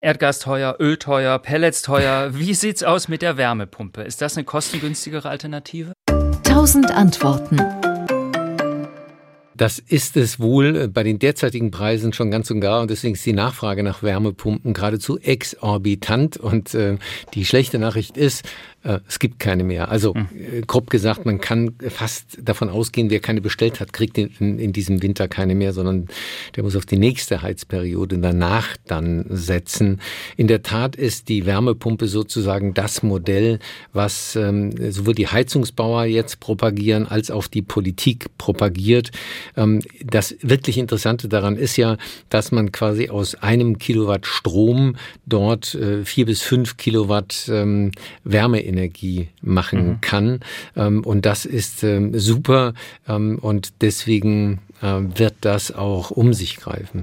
Erdgas teuer, Öl teuer, Pellets teuer. Wie sieht's aus mit der Wärmepumpe? Ist das eine kostengünstigere Alternative? Tausend Antworten. Das ist es wohl bei den derzeitigen Preisen schon ganz und gar und deswegen ist die Nachfrage nach Wärmepumpen geradezu exorbitant und äh, die schlechte Nachricht ist, es gibt keine mehr. Also hm. äh, grob gesagt, man kann fast davon ausgehen, wer keine bestellt hat, kriegt in, in, diesem Winter keine mehr, sondern der muss auf die nächste Heizperiode danach dann setzen. In der Tat ist die Wärmepumpe sozusagen das Modell, was ähm, sowohl die Heizungsbauer jetzt propagieren als auch die Politik propagiert. Ähm, das wirklich Interessante daran ist ja, dass man quasi aus einem Kilowatt Strom dort äh, vier bis fünf Kilowatt ähm, Wärmeenergie machen mhm. kann. Ähm, und das ist super und deswegen wird das auch um sich greifen.